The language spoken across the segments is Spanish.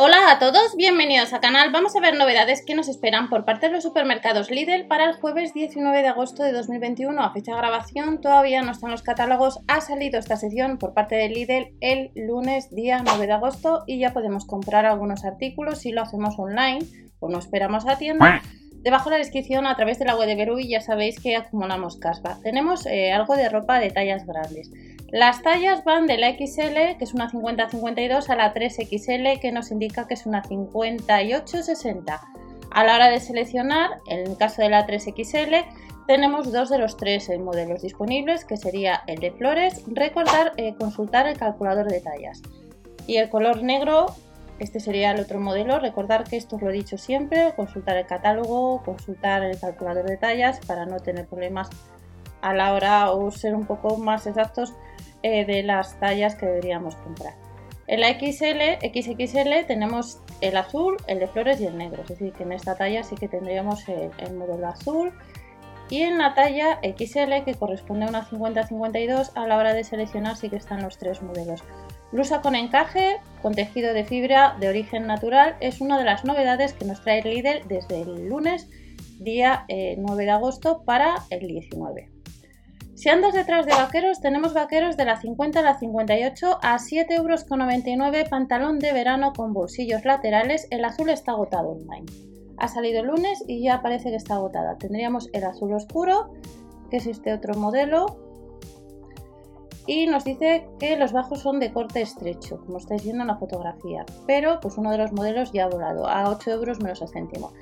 Hola a todos, bienvenidos al canal. Vamos a ver novedades que nos esperan por parte de los supermercados Lidl para el jueves 19 de agosto de 2021. A fecha de grabación todavía no están los catálogos. Ha salido esta sesión por parte de Lidl el lunes día 9 de agosto y ya podemos comprar algunos artículos si lo hacemos online o no esperamos a tienda. Debajo de la descripción a través de la web de Berubi ya sabéis que acumulamos caspa. Tenemos eh, algo de ropa de tallas grandes. Las tallas van de la XL, que es una 50-52, a la 3XL, que nos indica que es una 58-60. A la hora de seleccionar, en el caso de la 3XL, tenemos dos de los tres eh, modelos disponibles, que sería el de flores. Recordar eh, consultar el calculador de tallas. Y el color negro, este sería el otro modelo. Recordar que esto os lo he dicho siempre, consultar el catálogo, consultar el calculador de tallas para no tener problemas a la hora o ser un poco más exactos eh, de las tallas que deberíamos comprar. En la XL, XXL tenemos el azul, el de flores y el negro, es decir, que en esta talla sí que tendríamos el, modelo azul. Y en la talla XL, que corresponde a una 50-52, a la hora de seleccionar sí que están los tres modelos. Blusa con encaje, con tejido de fibra de origen natural, es una de las novedades que nos trae Lidl desde el lunes, día 9 eh, de agosto, para el 19. Si andas detrás de vaqueros, tenemos vaqueros de la 50 a la 58 a 7,99 euros pantalón de verano con bolsillos laterales. El azul está agotado online. Ha salido el lunes y ya parece que está agotada. Tendríamos el azul oscuro, que es este otro modelo. Y nos dice que los bajos son de corte estrecho, como estáis viendo en la fotografía. Pero pues uno de los modelos ya ha volado a 8 euros menos el céntimo.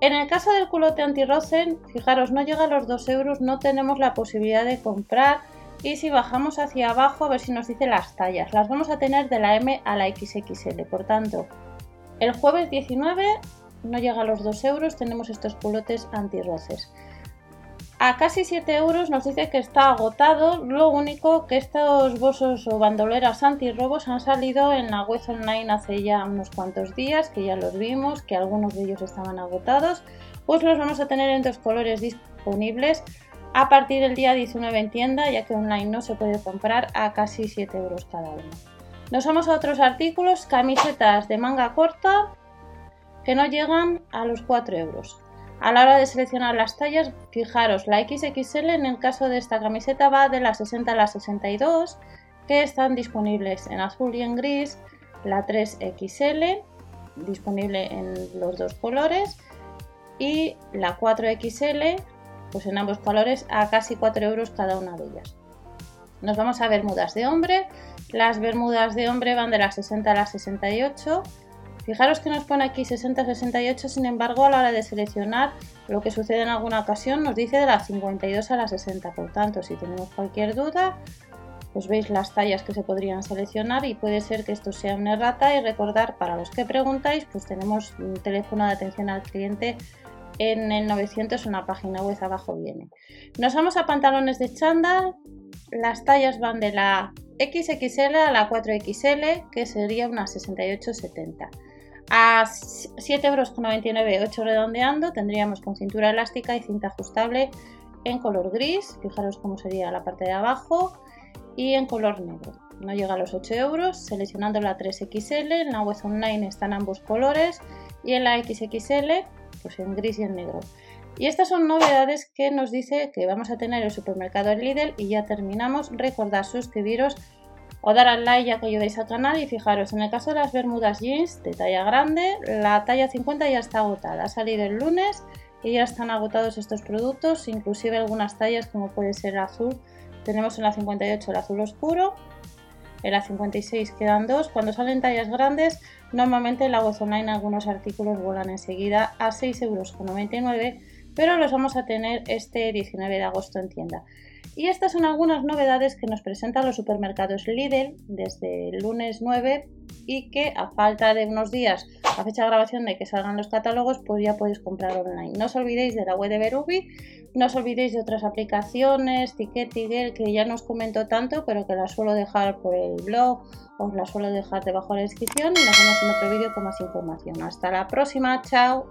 En el caso del culote anti-rosen, fijaros, no llega a los 2 euros, no tenemos la posibilidad de comprar. Y si bajamos hacia abajo, a ver si nos dice las tallas. Las vamos a tener de la M a la XXL. Por tanto, el jueves 19 no llega a los 2 euros, tenemos estos culotes anti-roces a casi 7 euros nos dice que está agotado. Lo único que estos bolsos o bandoleras antirrobos han salido en la web online hace ya unos cuantos días, que ya los vimos, que algunos de ellos estaban agotados. Pues los vamos a tener en dos colores disponibles a partir del día 19 en tienda, ya que online no se puede comprar a casi 7 euros cada uno. Nos vamos a otros artículos, camisetas de manga corta que no llegan a los 4 euros. A la hora de seleccionar las tallas, fijaros, la XXL en el caso de esta camiseta va de la 60 a la 62, que están disponibles en azul y en gris, la 3XL, disponible en los dos colores, y la 4XL, pues en ambos colores, a casi 4 euros cada una de ellas. Nos vamos a bermudas de hombre. Las bermudas de hombre van de la 60 a la 68 Fijaros que nos pone aquí 60-68, sin embargo a la hora de seleccionar lo que sucede en alguna ocasión nos dice de la 52 a la 60, por tanto si tenemos cualquier duda pues veis las tallas que se podrían seleccionar y puede ser que esto sea una errata y recordar para los que preguntáis pues tenemos un teléfono de atención al cliente en el 900 una página web abajo viene. Nos vamos a pantalones de chándal, las tallas van de la XXL a la 4XL que sería una 68-70. A 7,99 euros, 8 redondeando, tendríamos con cintura elástica y cinta ajustable en color gris, fijaros cómo sería la parte de abajo, y en color negro. No llega a los 8 euros, seleccionando la 3XL, en la web online están ambos colores, y en la XXL, pues en gris y en negro. Y estas son novedades que nos dice que vamos a tener el supermercado Lidl y ya terminamos. Recordad suscribiros o dar al like ya que ayudéis al canal y fijaros, en el caso de las bermudas jeans de talla grande, la talla 50 ya está agotada, ha salido el lunes y ya están agotados estos productos, inclusive algunas tallas como puede ser el azul, tenemos en la 58 el azul oscuro, en la 56 quedan dos, cuando salen tallas grandes normalmente en la web online algunos artículos vuelan enseguida a 6,99 euros, pero los vamos a tener este 19 de agosto en tienda. Y estas son algunas novedades que nos presentan los supermercados Lidl desde el lunes 9 y que a falta de unos días a fecha de grabación de que salgan los catálogos pues ya podéis comprar online. No os olvidéis de la web de Berubi, no os olvidéis de otras aplicaciones, Ticket, Tigel, que ya no os comento tanto pero que las suelo dejar por el blog, os las suelo dejar debajo de la descripción y nos vemos en otro vídeo con más información. Hasta la próxima, chao.